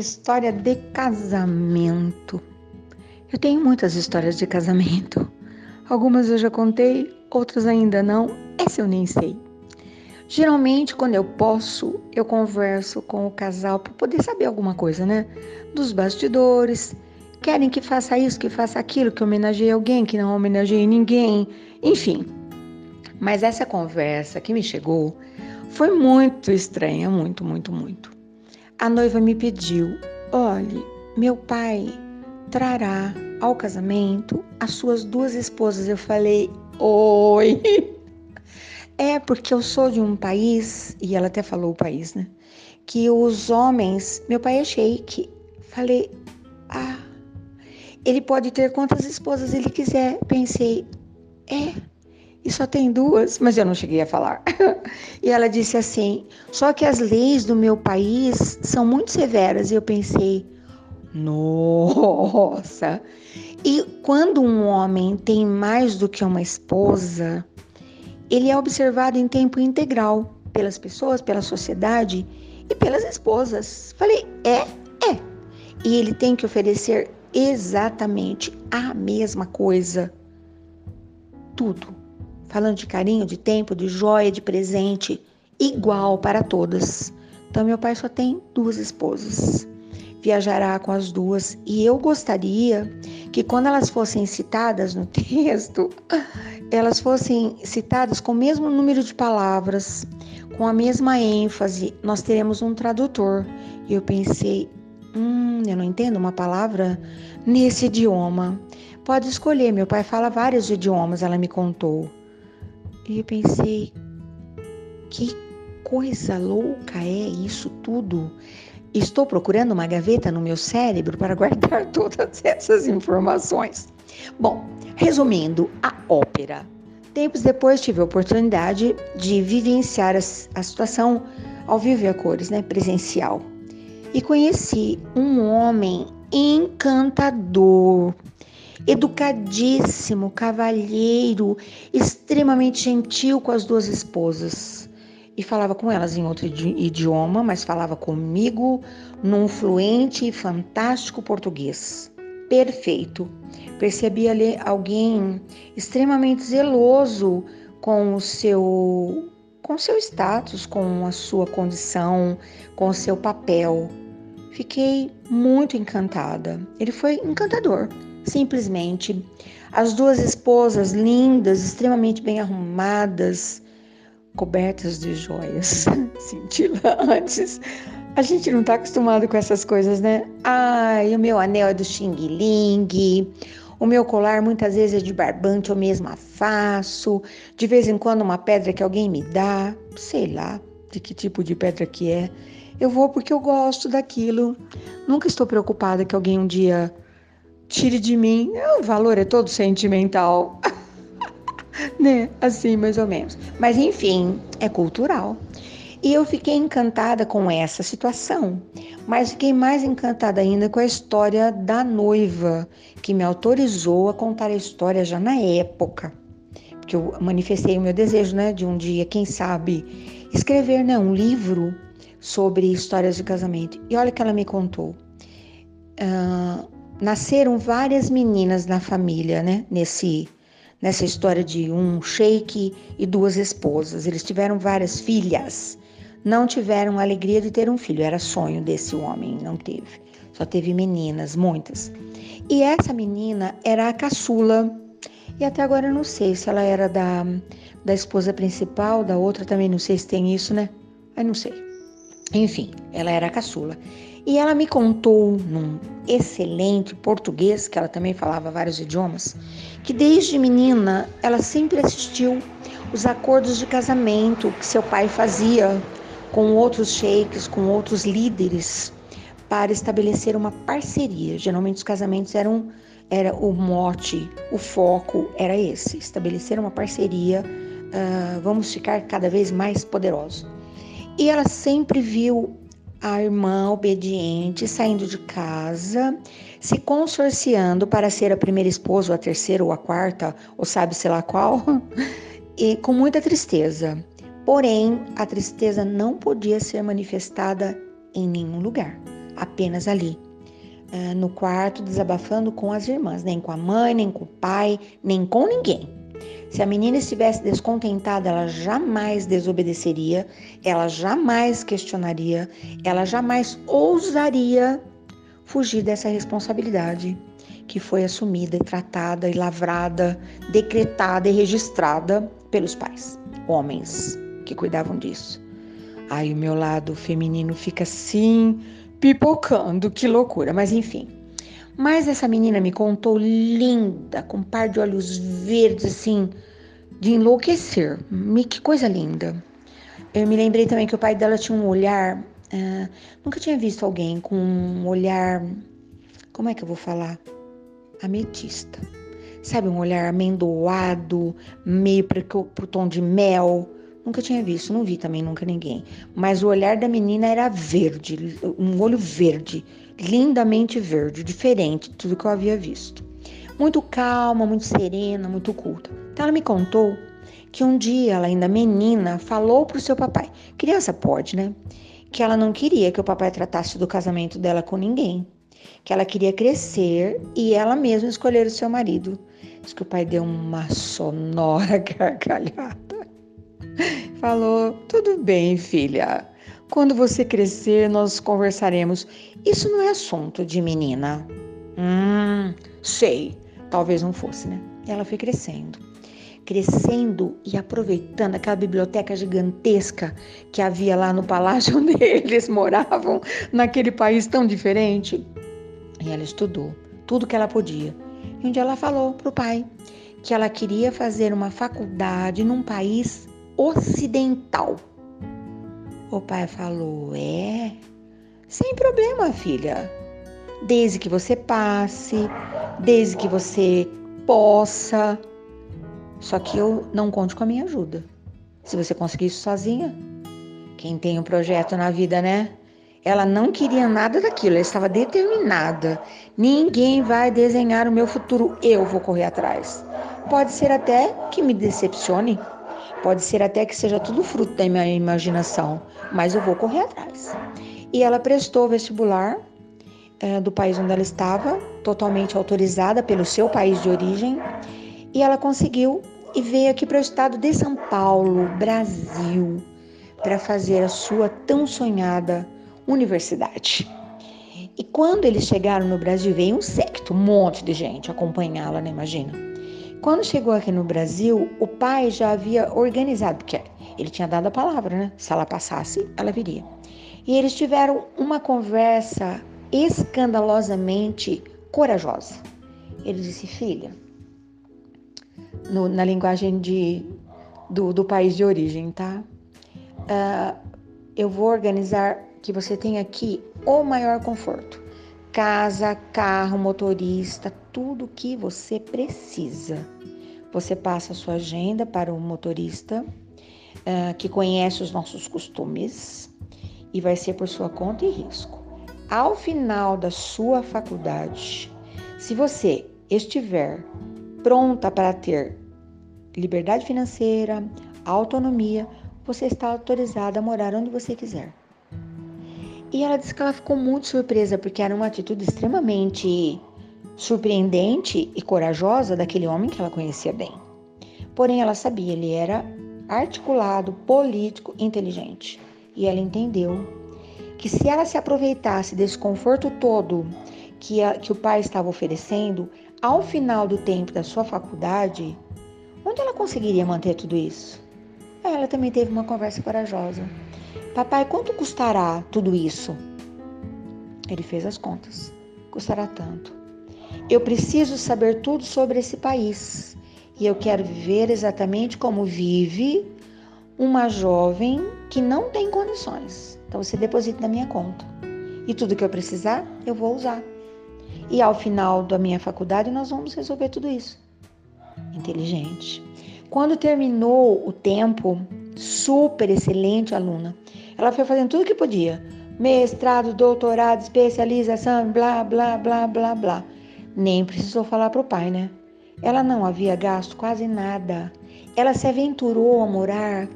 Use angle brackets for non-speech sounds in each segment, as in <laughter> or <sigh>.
História de casamento. Eu tenho muitas histórias de casamento. Algumas eu já contei, outras ainda não. Essa eu nem sei. Geralmente, quando eu posso, eu converso com o casal para poder saber alguma coisa, né? Dos bastidores. Querem que faça isso, que faça aquilo, que homenageie alguém, que não homenageie ninguém. Enfim. Mas essa conversa que me chegou foi muito estranha, muito, muito, muito. A noiva me pediu: olhe, meu pai trará ao casamento as suas duas esposas. Eu falei: oi. <laughs> É porque eu sou de um país, e ela até falou o país, né? Que os homens, meu pai é sheik. Falei: ah, ele pode ter quantas esposas ele quiser. Pensei: é e só tem duas, mas eu não cheguei a falar. <laughs> e ela disse assim: só que as leis do meu país são muito severas. E eu pensei: nossa! E quando um homem tem mais do que uma esposa, ele é observado em tempo integral pelas pessoas, pela sociedade e pelas esposas. Falei: é, é. E ele tem que oferecer exatamente a mesma coisa. Tudo falando de carinho, de tempo, de joia, de presente, igual para todas. Então, meu pai só tem duas esposas. Viajará com as duas e eu gostaria que, quando elas fossem citadas no <laughs> texto, elas fossem citadas com o mesmo número de palavras, com a mesma ênfase. Nós teremos um tradutor. E eu pensei, hum, eu não entendo uma palavra nesse idioma. Pode escolher, meu pai fala vários idiomas, ela me contou. E eu pensei, que coisa louca é isso tudo? Estou procurando uma gaveta no meu cérebro para guardar <laughs> todas essas informações. Bom, resumindo, a ópera. Tempos depois tive a oportunidade de vivenciar a, situação ao vivo e a cores, né, presencial. E conheci um homem encantador, educadíssimo, cavalheiro, extremamente gentil com as duas esposas. E falava com elas em outro idioma, mas falava comigo num fluente e fantástico português. Perfeito. Percebi ali alguém extremamente zeloso com o seu com seu status, com a sua condição, com o seu papel. Fiquei muito encantada. Ele foi encantador simplesmente. As duas esposas lindas, extremamente bem arrumadas, cobertas de joias <laughs> cintilantes. A gente não está acostumado com essas coisas, né? Ai, o meu anel é do Xing Ling, o meu colar muitas vezes é de barbante, eu mesma faço. De vez em quando uma pedra que alguém me dá, sei lá de que tipo de pedra que é. Eu vou porque eu gosto daquilo. Nunca estou preocupada que alguém um dia tire de mim. O valor é todo sentimental. <laughs> né? Assim, mais ou menos. Mas enfim, é cultural. E eu fiquei encantada com essa situação, mas fiquei mais encantada ainda com a história da noiva, que me autorizou a contar a história já na época. Porque eu manifestei o meu desejo, né, de um dia, quem sabe, escrever né, um livro sobre histórias de casamento. E olha que ela me contou. Uh, nasceram várias meninas na família, né? Nesse nessa história de um sheik e duas esposas. Eles tiveram várias filhas. Não tiveram a alegria de ter um filho, era sonho desse homem, não teve. Só teve meninas, muitas. E essa menina era a caçula. E até agora eu não sei se ela era da, da esposa principal, da outra também não sei se tem isso, né? Aí não sei. Enfim, ela era a caçula. E ela me contou, num excelente português, que ela também falava vários idiomas, que desde menina ela sempre assistiu os acordos de casamento que seu pai fazia com outros sheiks, com outros líderes, para estabelecer uma parceria. Geralmente os casamentos eram era o mote, o foco era esse, estabelecer uma parceria, uh, vamos ficar cada vez mais poderosos. E ela sempre viu a irmã obediente saindo de casa, se consorciando para ser a primeira esposa, ou a terceira, ou a quarta, ou sabe sei lá qual, <laughs> e com muita tristeza. Porém, a tristeza não podia ser manifestada em nenhum lugar. apenas ali, uh, no quarto, desabafando com as irmãs, nem com a mãe, nem com o pai, nem com ninguém. Se a menina estivesse descontentada, ela jamais desobedeceria, ela jamais questionaria, ela jamais ousaria fugir dessa responsabilidade que foi assumida e tratada e lavrada, decretada e registrada pelos pais, homens que cuidavam disso. Aí o meu lado feminino fica assim, pipocando, que loucura, mas enfim. Mas essa menina me contou linda, com um par de olhos verdes, assim, de enlouquecer. Que coisa linda. Eu me lembrei também que o pai dela tinha um olhar. Uh, nunca tinha visto alguém com um olhar. Como é que eu vou falar? Ametista. Sabe, um olhar amendoado, meio para o tom de mel. Nunca tinha visto, não vi também nunca ninguém. Mas o olhar da menina era verde, um olho verde, lindamente verde, diferente de tudo que eu havia visto. Muito calma, muito serena, muito culta. Então ela me contou que um dia ela ainda menina falou pro seu papai, criança pode, né? Que ela não queria que o papai tratasse do casamento dela com ninguém, que ela queria crescer e ela mesma escolher o seu marido. Diz que o pai deu uma sonora <laughs> gargalhada. Falou: Tudo bem, filha. Quando você crescer, nós conversaremos. Isso não é assunto de menina. Hum, sei. Talvez não fosse, né? Ela foi crescendo. Crescendo e aproveitando aquela biblioteca gigantesca que havia lá no palácio <laughs> onde eles moravam, naquele país tão diferente. E ela estudou tudo que ela podia. E um dia ela falou para o pai que ela queria fazer uma faculdade num país ocidental. O pai falou: É, sem problema, filha. Desde que você passe, desde que você possa. Só que eu não conte com a minha ajuda. Se você conseguir isso sozinha, quem tem um projeto na vida, né? Ela não queria nada daquilo, ela estava determinada. Ninguém vai desenhar o meu futuro, eu vou correr atrás. Pode ser até que me decepcione, Pode ser até que seja tudo fruto da minha imaginação, mas eu vou correr atrás. E ela prestou vestibular é, do país onde ela estava, totalmente autorizada pelo seu país de origem, e ela conseguiu e veio aqui para o estado de São Paulo, Brasil, para fazer a sua tão sonhada universidade. E quando eles chegaram no Brasil, veio um secto, um monte de gente acompanhá-la, né? Imagina. Quando chegou aqui no Brasil, o pai já havia organizado, porque ele tinha dado a palavra, né? Se ela passasse, ela viria. E eles tiveram uma conversa escandalosamente corajosa. Ele disse: Filha, no, na linguagem de, do, do, país de origem, tá? Uh, eu vou organizar que você tenha aqui o maior conforto casa, carro, motorista, tudo que você precisa. Você passa a sua agenda para o motorista uh, que conhece os nossos costumes e vai ser por sua conta e risco. Ao final da sua faculdade, se você estiver pronta para ter liberdade financeira, autonomia, você está autorizada a morar onde você quiser. E ela disse que ela ficou muito surpresa porque era uma atitude extremamente surpreendente e corajosa daquele homem que ela conhecia bem. Porém, ela sabia, ele era articulado, político, inteligente. E ela entendeu que se ela se aproveitasse desse conforto todo que, a, que o pai estava oferecendo, ao final do tempo da sua faculdade, onde ela conseguiria manter tudo isso? Ela também teve uma conversa corajosa. Papai, quanto custará tudo isso? Ele fez as contas. Custará tanto. Eu preciso saber tudo sobre esse país e eu quero viver exatamente como vive uma jovem que não tem condições. Então você deposita na minha conta. E tudo que eu precisar, eu vou usar. E ao final da minha faculdade, nós vamos resolver tudo isso. Inteligente. Quando terminou o tempo, super excelente aluna, ela foi fazendo tudo que podia. Mestrado, doutorado, especialização, blá, blá, blá, blá, blá. Nem precisou falar para o pai, né? Ela não havia gasto quase nada. Ela se aventurou a morar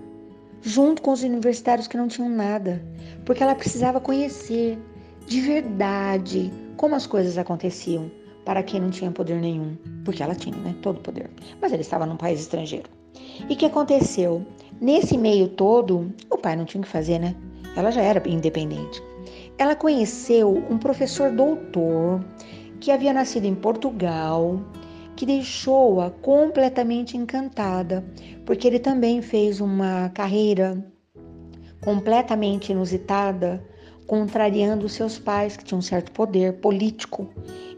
junto com os universitários que não tinham nada, porque ela precisava conhecer, de verdade como as coisas aconteciam para quem não tinha poder nenhum, porque ela tinha, né, todo o poder. Mas ele estava num país estrangeiro. E o que aconteceu? Nesse meio todo, o pai não tinha o que fazer, né? Ela já era independente. Ela conheceu um professor doutor que havia nascido em Portugal, que deixou-a completamente encantada, porque ele também fez uma carreira completamente inusitada, contrariando seus pais, que tinham um certo poder político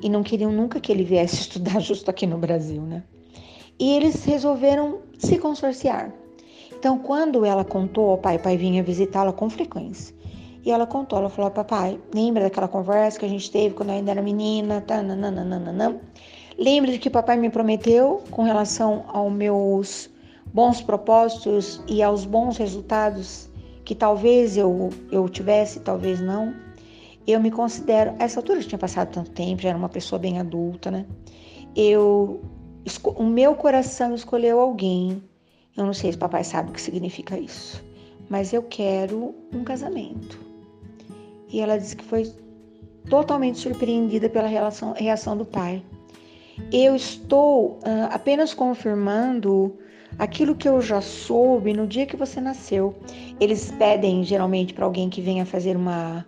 e não queriam nunca que ele viesse <laughs> estudar justo aqui no Brasil, né? E eles resolveram se consorciar. Então, quando ela contou ao pai, o pai vinha visitá-la com frequência. E ela contou, ela falou, papai, lembra daquela conversa que a gente teve quando eu ainda era menina? Tá, Lembra de que papai me prometeu com relação aos meus bons propósitos e aos bons resultados que talvez eu, eu tivesse, talvez não. Eu me considero, a essa altura já tinha passado tanto tempo, já era uma pessoa bem adulta, né? Eu, o meu coração escolheu alguém. Eu não sei se papai sabe o que significa isso, mas eu quero um casamento. E ela disse que foi totalmente surpreendida pela relação, reação do pai. Eu estou uh, apenas confirmando aquilo que eu já soube no dia que você nasceu. Eles pedem geralmente para alguém que venha fazer uma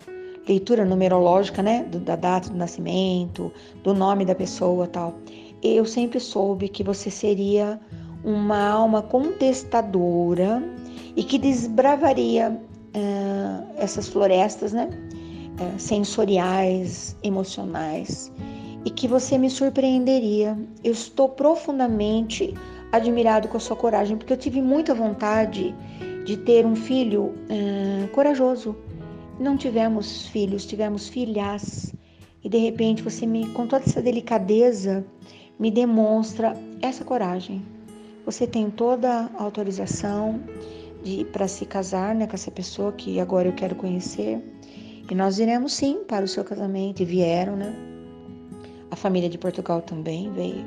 leitura numerológica, né, do, da data do nascimento, do nome da pessoa, tal. Eu sempre soube que você seria uma alma contestadora e que desbravaria uh, essas florestas, né, uh, sensoriais, emocionais, e que você me surpreenderia. Eu estou profundamente admirado com a sua coragem, porque eu tive muita vontade de ter um filho uh, corajoso. Não tivemos filhos, tivemos filhas. E de repente você me, com toda essa delicadeza, me demonstra essa coragem. Você tem toda a autorização para se casar né, com essa pessoa que agora eu quero conhecer. E nós iremos sim para o seu casamento. E vieram, né? Família de Portugal também veio.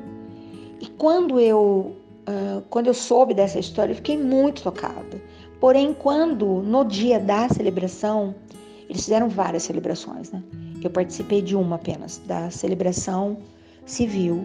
E quando eu uh, quando eu soube dessa história, eu fiquei muito tocada. Porém, quando no dia da celebração, eles fizeram várias celebrações, né? Eu participei de uma apenas, da celebração civil,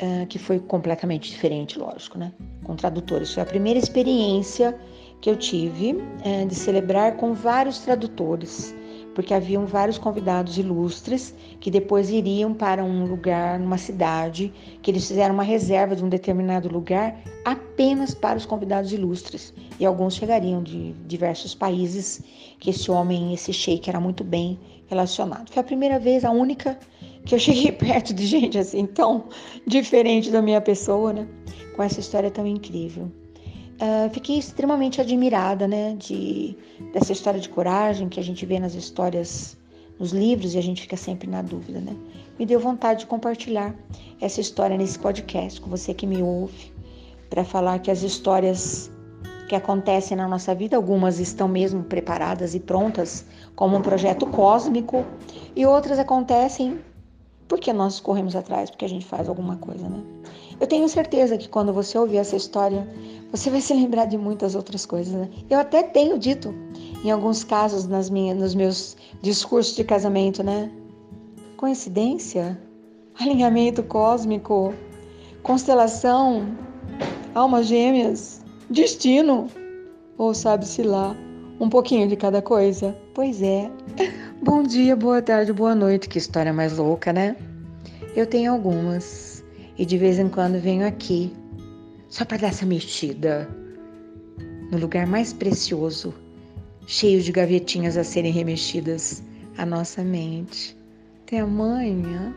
uh, que foi completamente diferente, lógico, né? Com tradutores. Foi a primeira experiência que eu tive uh, de celebrar com vários tradutores porque haviam vários convidados ilustres que depois iriam para um lugar, numa cidade, que eles fizeram uma reserva de um determinado lugar apenas para os convidados ilustres. E alguns chegariam de diversos países, que esse homem, esse sheik, era muito bem relacionado. Foi a primeira vez, a única, que eu <laughs> cheguei perto de gente assim, tão diferente da minha pessoa, né? Com essa história tão incrível. Uh, fiquei extremamente admirada, né, de, dessa história de coragem que a gente vê nas histórias, nos livros e a gente fica sempre na dúvida, né? Me deu vontade de compartilhar essa história nesse podcast com você que me ouve, para falar que as histórias que acontecem na nossa vida, algumas estão mesmo preparadas e prontas como um projeto cósmico e outras acontecem porque nós corremos atrás, porque a gente faz alguma coisa, né? Eu tenho certeza que quando você ouvir essa história, você vai se lembrar de muitas outras coisas. Né? Eu até tenho dito, em alguns casos, nas minhas, nos meus discursos de casamento, né? Coincidência? Alinhamento cósmico? Constelação? Almas gêmeas? Destino? Ou sabe-se lá, um pouquinho de cada coisa? Pois é. <laughs> Bom dia, boa tarde, boa noite. Que história mais louca, né? Eu tenho algumas e de vez em quando venho aqui só para dar essa mexida no lugar mais precioso, cheio de gavetinhas a serem remexidas, a nossa mente. Até amanhã.